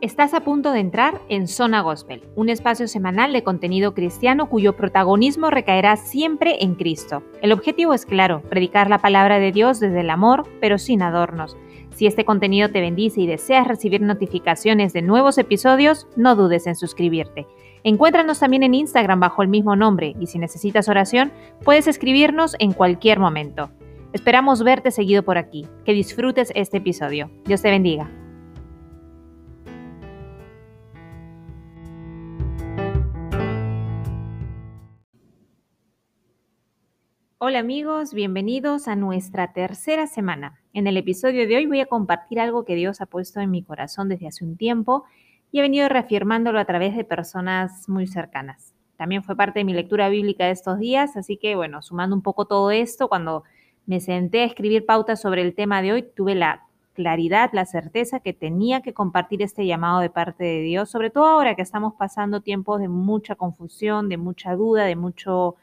Estás a punto de entrar en Zona Gospel, un espacio semanal de contenido cristiano cuyo protagonismo recaerá siempre en Cristo. El objetivo es claro, predicar la palabra de Dios desde el amor, pero sin adornos. Si este contenido te bendice y deseas recibir notificaciones de nuevos episodios, no dudes en suscribirte. Encuéntranos también en Instagram bajo el mismo nombre y si necesitas oración, puedes escribirnos en cualquier momento. Esperamos verte seguido por aquí. Que disfrutes este episodio. Dios te bendiga. Hola amigos, bienvenidos a nuestra tercera semana. En el episodio de hoy voy a compartir algo que Dios ha puesto en mi corazón desde hace un tiempo y he venido reafirmándolo a través de personas muy cercanas. También fue parte de mi lectura bíblica de estos días, así que bueno, sumando un poco todo esto, cuando me senté a escribir pautas sobre el tema de hoy, tuve la claridad, la certeza que tenía que compartir este llamado de parte de Dios, sobre todo ahora que estamos pasando tiempos de mucha confusión, de mucha duda, de mucho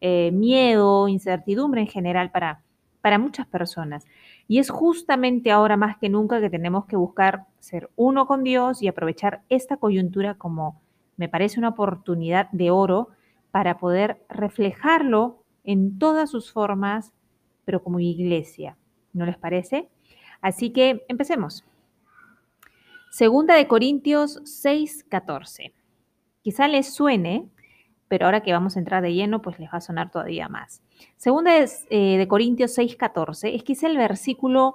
eh, miedo, incertidumbre en general para, para muchas personas. Y es justamente ahora más que nunca que tenemos que buscar ser uno con Dios y aprovechar esta coyuntura como me parece una oportunidad de oro para poder reflejarlo en todas sus formas, pero como iglesia. ¿No les parece? Así que empecemos. Segunda de Corintios 6:14. Quizá les suene pero ahora que vamos a entrar de lleno, pues les va a sonar todavía más. Segunda eh, de Corintios 6:14 es quizá el versículo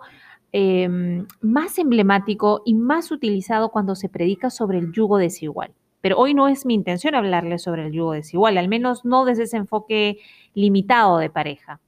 em, más emblemático y más utilizado cuando se predica sobre el yugo desigual. Pero hoy no es mi intención hablarles sobre el yugo desigual, al menos no desde ese enfoque limitado de pareja.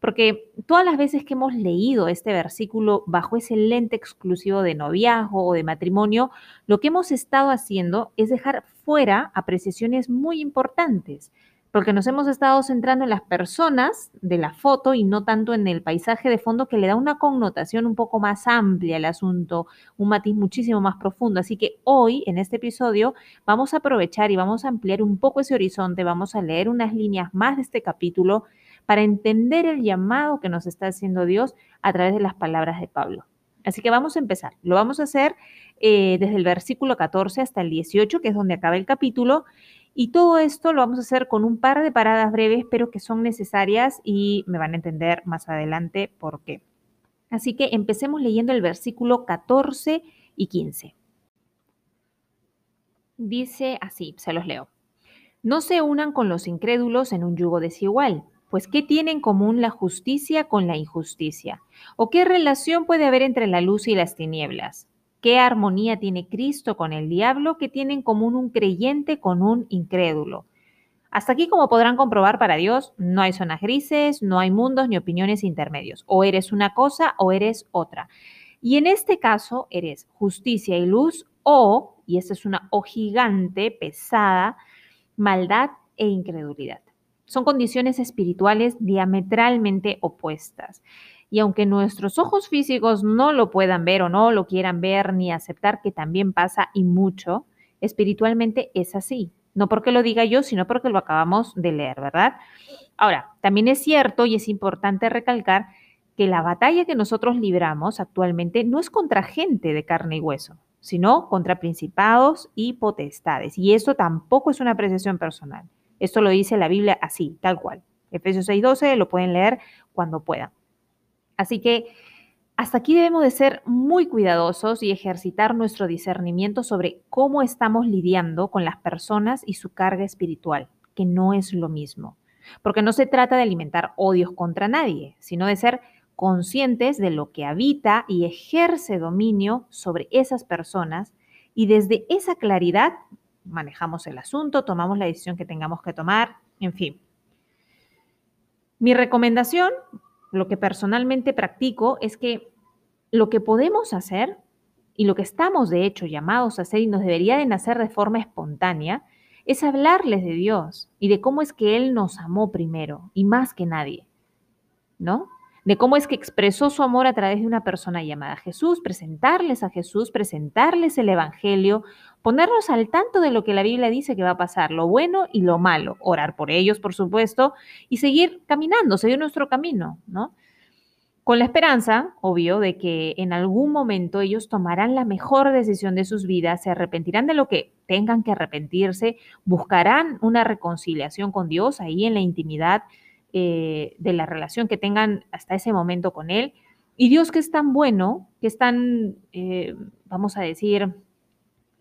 Porque todas las veces que hemos leído este versículo bajo ese lente exclusivo de noviazgo o de matrimonio, lo que hemos estado haciendo es dejar fuera apreciaciones muy importantes, porque nos hemos estado centrando en las personas de la foto y no tanto en el paisaje de fondo que le da una connotación un poco más amplia al asunto, un matiz muchísimo más profundo. Así que hoy, en este episodio, vamos a aprovechar y vamos a ampliar un poco ese horizonte, vamos a leer unas líneas más de este capítulo para entender el llamado que nos está haciendo Dios a través de las palabras de Pablo. Así que vamos a empezar. Lo vamos a hacer eh, desde el versículo 14 hasta el 18, que es donde acaba el capítulo. Y todo esto lo vamos a hacer con un par de paradas breves, pero que son necesarias y me van a entender más adelante por qué. Así que empecemos leyendo el versículo 14 y 15. Dice así, se los leo. No se unan con los incrédulos en un yugo desigual. Pues, ¿qué tiene en común la justicia con la injusticia? ¿O qué relación puede haber entre la luz y las tinieblas? ¿Qué armonía tiene Cristo con el diablo? ¿Qué tiene en común un creyente con un incrédulo? Hasta aquí, como podrán comprobar, para Dios no hay zonas grises, no hay mundos ni opiniones intermedios. O eres una cosa o eres otra. Y en este caso, eres justicia y luz o, y esta es una O gigante, pesada, maldad e incredulidad. Son condiciones espirituales diametralmente opuestas. Y aunque nuestros ojos físicos no lo puedan ver o no lo quieran ver ni aceptar que también pasa y mucho, espiritualmente es así. No porque lo diga yo, sino porque lo acabamos de leer, ¿verdad? Ahora, también es cierto y es importante recalcar que la batalla que nosotros libramos actualmente no es contra gente de carne y hueso, sino contra principados y potestades. Y eso tampoco es una apreciación personal. Esto lo dice la Biblia así, tal cual. Efesios 6:12 lo pueden leer cuando puedan. Así que hasta aquí debemos de ser muy cuidadosos y ejercitar nuestro discernimiento sobre cómo estamos lidiando con las personas y su carga espiritual, que no es lo mismo. Porque no se trata de alimentar odios contra nadie, sino de ser conscientes de lo que habita y ejerce dominio sobre esas personas y desde esa claridad manejamos el asunto, tomamos la decisión que tengamos que tomar, en fin. Mi recomendación, lo que personalmente practico, es que lo que podemos hacer y lo que estamos de hecho llamados a hacer y nos debería de nacer de forma espontánea, es hablarles de Dios y de cómo es que Él nos amó primero y más que nadie, ¿no? De cómo es que expresó su amor a través de una persona llamada Jesús, presentarles a Jesús, presentarles el Evangelio, ponernos al tanto de lo que la Biblia dice que va a pasar, lo bueno y lo malo, orar por ellos, por supuesto, y seguir caminando, seguir nuestro camino, ¿no? con la esperanza, obvio, de que en algún momento ellos tomarán la mejor decisión de sus vidas, se arrepentirán de lo que tengan que arrepentirse, buscarán una reconciliación con Dios ahí en la intimidad eh, de la relación que tengan hasta ese momento con Él. Y Dios que es tan bueno, que es tan, eh, vamos a decir,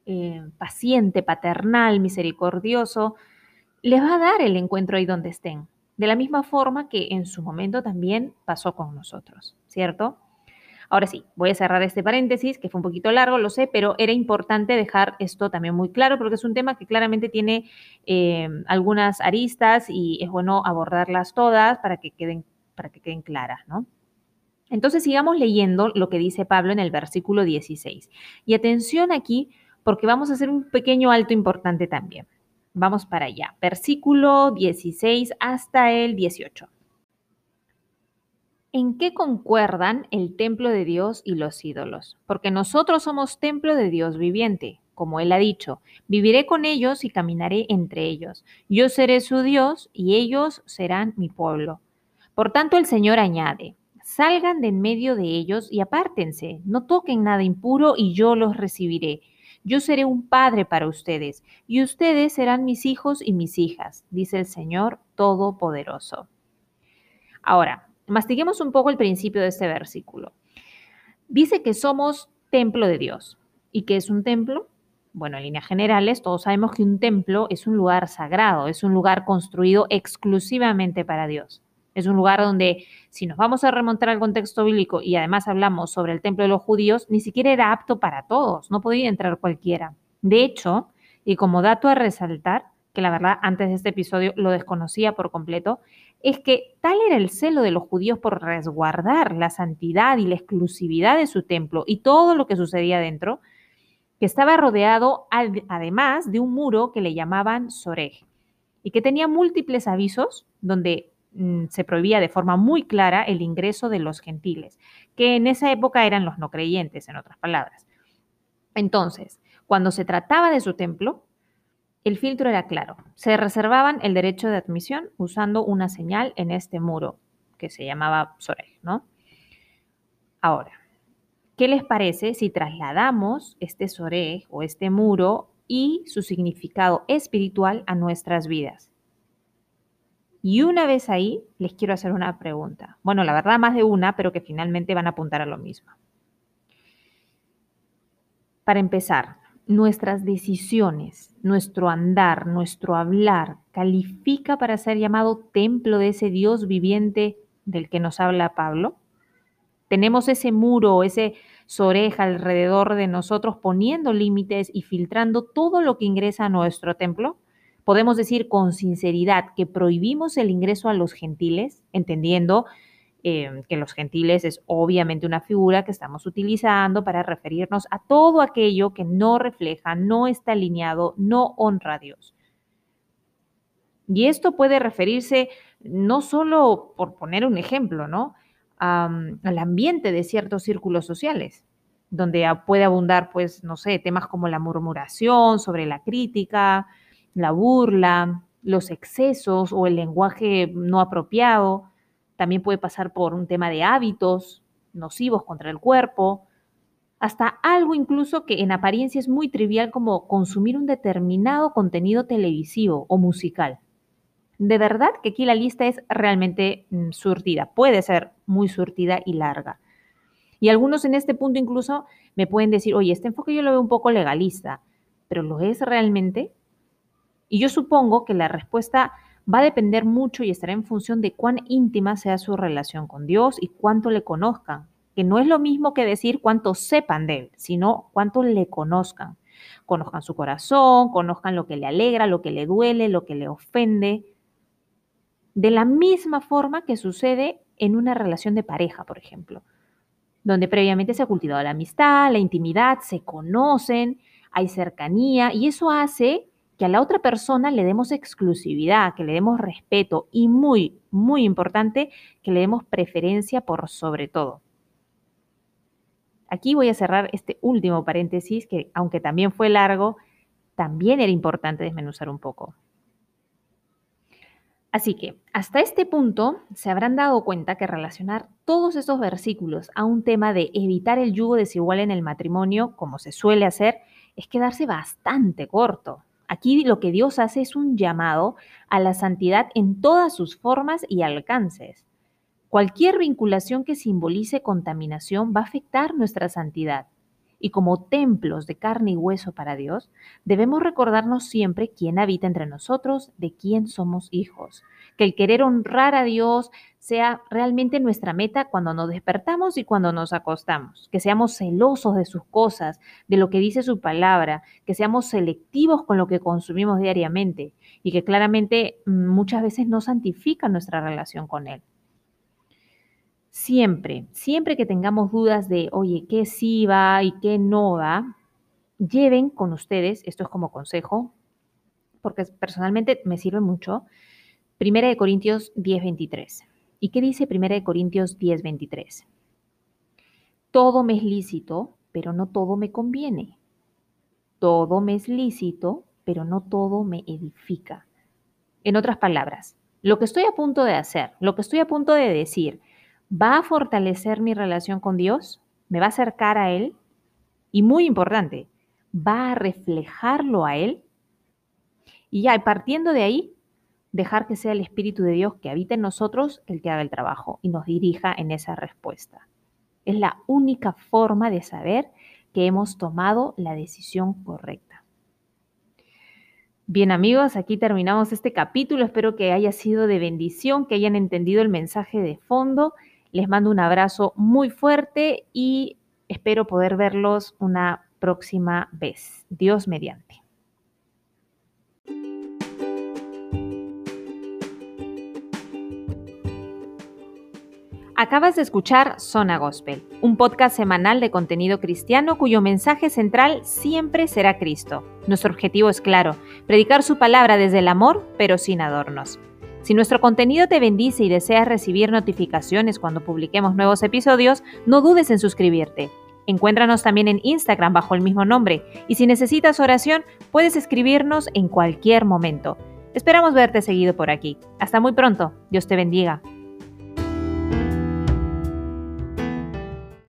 eh, paciente, paternal, misericordioso, les va a dar el encuentro ahí donde estén de la misma forma que en su momento también pasó con nosotros, ¿cierto? Ahora sí, voy a cerrar este paréntesis, que fue un poquito largo, lo sé, pero era importante dejar esto también muy claro porque es un tema que claramente tiene eh, algunas aristas y es bueno abordarlas todas para que queden, para que queden claras, ¿no? Entonces sigamos leyendo lo que dice Pablo en el versículo 16. Y atención aquí porque vamos a hacer un pequeño alto importante también. Vamos para allá. Versículo 16 hasta el 18. ¿En qué concuerdan el templo de Dios y los ídolos? Porque nosotros somos templo de Dios viviente, como Él ha dicho, viviré con ellos y caminaré entre ellos. Yo seré su Dios y ellos serán mi pueblo. Por tanto el Señor añade, salgan de en medio de ellos y apártense, no toquen nada impuro y yo los recibiré yo seré un padre para ustedes, y ustedes serán mis hijos y mis hijas, dice el Señor Todopoderoso. Ahora, mastiguemos un poco el principio de este versículo. Dice que somos templo de Dios. ¿Y qué es un templo? Bueno, en líneas generales, todos sabemos que un templo es un lugar sagrado, es un lugar construido exclusivamente para Dios. Es un lugar donde, si nos vamos a remontar al contexto bíblico y además hablamos sobre el templo de los judíos, ni siquiera era apto para todos, no podía entrar cualquiera. De hecho, y como dato a resaltar, que la verdad antes de este episodio lo desconocía por completo, es que tal era el celo de los judíos por resguardar la santidad y la exclusividad de su templo y todo lo que sucedía dentro, que estaba rodeado además de un muro que le llamaban Sorej y que tenía múltiples avisos donde Mm, se prohibía de forma muy clara el ingreso de los gentiles, que en esa época eran los no creyentes, en otras palabras. Entonces, cuando se trataba de su templo, el filtro era claro. Se reservaban el derecho de admisión usando una señal en este muro, que se llamaba Sorel, ¿no? Ahora, ¿qué les parece si trasladamos este Soreg o este muro y su significado espiritual a nuestras vidas? Y una vez ahí, les quiero hacer una pregunta. Bueno, la verdad más de una, pero que finalmente van a apuntar a lo mismo. Para empezar, nuestras decisiones, nuestro andar, nuestro hablar, califica para ser llamado templo de ese Dios viviente del que nos habla Pablo. Tenemos ese muro, ese soreja alrededor de nosotros poniendo límites y filtrando todo lo que ingresa a nuestro templo podemos decir con sinceridad que prohibimos el ingreso a los gentiles, entendiendo eh, que los gentiles es obviamente una figura que estamos utilizando para referirnos a todo aquello que no refleja, no está alineado, no honra a Dios. Y esto puede referirse no solo, por poner un ejemplo, ¿no? al ambiente de ciertos círculos sociales, donde puede abundar, pues, no sé, temas como la murmuración, sobre la crítica, la burla, los excesos o el lenguaje no apropiado. También puede pasar por un tema de hábitos nocivos contra el cuerpo, hasta algo incluso que en apariencia es muy trivial como consumir un determinado contenido televisivo o musical. De verdad que aquí la lista es realmente mm, surtida, puede ser muy surtida y larga. Y algunos en este punto incluso me pueden decir, oye, este enfoque yo lo veo un poco legalista, pero ¿lo es realmente? Y yo supongo que la respuesta va a depender mucho y estará en función de cuán íntima sea su relación con Dios y cuánto le conozcan, que no es lo mismo que decir cuánto sepan de Él, sino cuánto le conozcan. Conozcan su corazón, conozcan lo que le alegra, lo que le duele, lo que le ofende. De la misma forma que sucede en una relación de pareja, por ejemplo, donde previamente se ha cultivado la amistad, la intimidad, se conocen, hay cercanía y eso hace que a la otra persona le demos exclusividad, que le demos respeto y muy, muy importante, que le demos preferencia por sobre todo. Aquí voy a cerrar este último paréntesis que, aunque también fue largo, también era importante desmenuzar un poco. Así que hasta este punto se habrán dado cuenta que relacionar todos estos versículos a un tema de evitar el yugo desigual en el matrimonio, como se suele hacer, es quedarse bastante corto. Aquí lo que Dios hace es un llamado a la santidad en todas sus formas y alcances. Cualquier vinculación que simbolice contaminación va a afectar nuestra santidad y como templos de carne y hueso para Dios, debemos recordarnos siempre quién habita entre nosotros, de quién somos hijos. Que el querer honrar a Dios sea realmente nuestra meta cuando nos despertamos y cuando nos acostamos. Que seamos celosos de sus cosas, de lo que dice su palabra, que seamos selectivos con lo que consumimos diariamente y que claramente mm, muchas veces no santifica nuestra relación con Él siempre, siempre que tengamos dudas de, oye, qué sí va y qué no va, lleven con ustedes, esto es como consejo, porque personalmente me sirve mucho, Primera de Corintios 10:23. ¿Y qué dice Primera de Corintios 10:23? Todo me es lícito, pero no todo me conviene. Todo me es lícito, pero no todo me edifica. En otras palabras, lo que estoy a punto de hacer, lo que estoy a punto de decir, va a fortalecer mi relación con Dios, me va a acercar a Él y muy importante, va a reflejarlo a Él. Y ya, partiendo de ahí, dejar que sea el Espíritu de Dios que habita en nosotros el que haga el trabajo y nos dirija en esa respuesta. Es la única forma de saber que hemos tomado la decisión correcta. Bien amigos, aquí terminamos este capítulo. Espero que haya sido de bendición, que hayan entendido el mensaje de fondo les mando un abrazo muy fuerte y espero poder verlos una próxima vez. Dios mediante. Acabas de escuchar Zona Gospel, un podcast semanal de contenido cristiano cuyo mensaje central siempre será Cristo. Nuestro objetivo es claro, predicar su palabra desde el amor, pero sin adornos. Si nuestro contenido te bendice y deseas recibir notificaciones cuando publiquemos nuevos episodios, no dudes en suscribirte. Encuéntranos también en Instagram bajo el mismo nombre y si necesitas oración puedes escribirnos en cualquier momento. Esperamos verte seguido por aquí. Hasta muy pronto. Dios te bendiga.